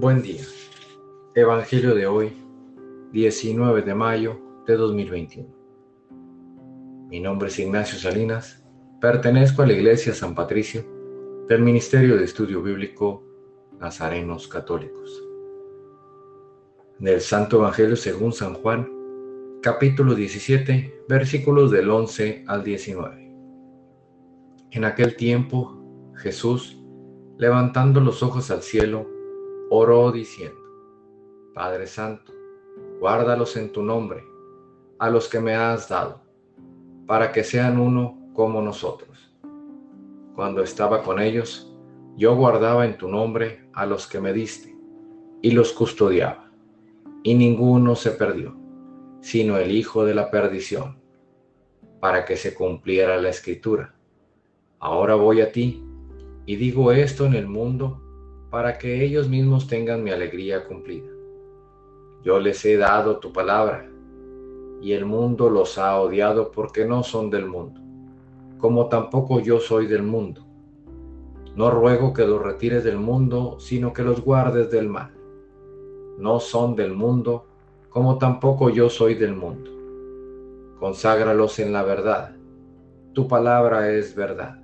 Buen día. Evangelio de hoy, 19 de mayo de 2021. Mi nombre es Ignacio Salinas, pertenezco a la Iglesia San Patricio del Ministerio de Estudio Bíblico Nazarenos Católicos. Del Santo Evangelio según San Juan, capítulo 17, versículos del 11 al 19. En aquel tiempo, Jesús, levantando los ojos al cielo, oró diciendo, Padre Santo, guárdalos en tu nombre, a los que me has dado, para que sean uno como nosotros. Cuando estaba con ellos, yo guardaba en tu nombre a los que me diste, y los custodiaba, y ninguno se perdió, sino el Hijo de la perdición, para que se cumpliera la escritura. Ahora voy a ti, y digo esto en el mundo, para que ellos mismos tengan mi alegría cumplida. Yo les he dado tu palabra, y el mundo los ha odiado porque no son del mundo, como tampoco yo soy del mundo. No ruego que los retires del mundo, sino que los guardes del mal. No son del mundo, como tampoco yo soy del mundo. Conságralos en la verdad. Tu palabra es verdad.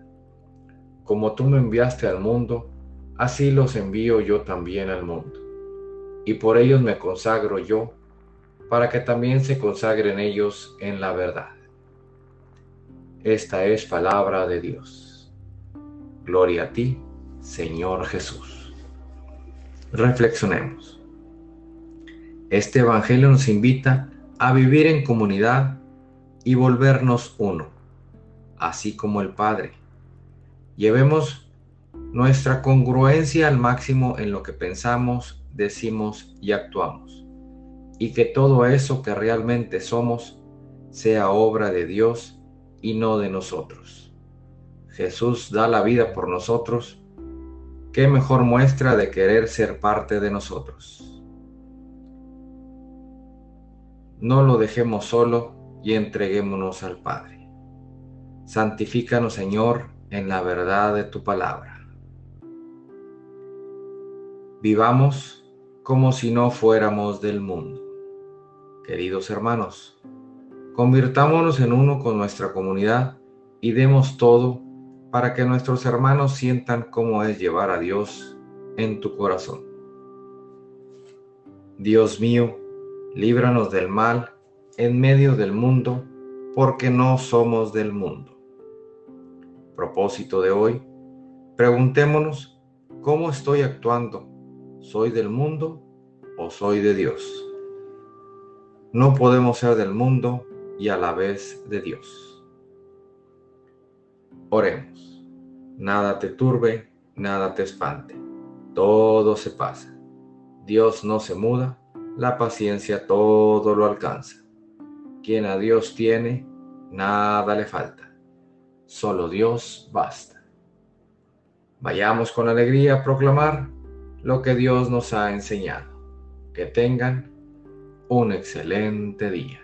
Como tú me enviaste al mundo, así los envío yo también al mundo. Y por ellos me consagro yo, para que también se consagren ellos en la verdad. Esta es palabra de Dios. Gloria a ti, Señor Jesús. Reflexionemos. Este Evangelio nos invita a vivir en comunidad y volvernos uno, así como el Padre. Llevemos nuestra congruencia al máximo en lo que pensamos, decimos y actuamos, y que todo eso que realmente somos sea obra de Dios y no de nosotros. Jesús da la vida por nosotros, qué mejor muestra de querer ser parte de nosotros. No lo dejemos solo y entreguémonos al Padre. Santifícanos, Señor, en la verdad de tu palabra. Vivamos como si no fuéramos del mundo. Queridos hermanos, convirtámonos en uno con nuestra comunidad y demos todo para que nuestros hermanos sientan cómo es llevar a Dios en tu corazón. Dios mío, líbranos del mal en medio del mundo, porque no somos del mundo. Propósito de hoy, preguntémonos cómo estoy actuando ¿Soy del mundo o soy de Dios? No podemos ser del mundo y a la vez de Dios. Oremos. Nada te turbe, nada te espante. Todo se pasa. Dios no se muda, la paciencia todo lo alcanza. Quien a Dios tiene, nada le falta. Solo Dios basta. Vayamos con alegría a proclamar lo que Dios nos ha enseñado. Que tengan un excelente día.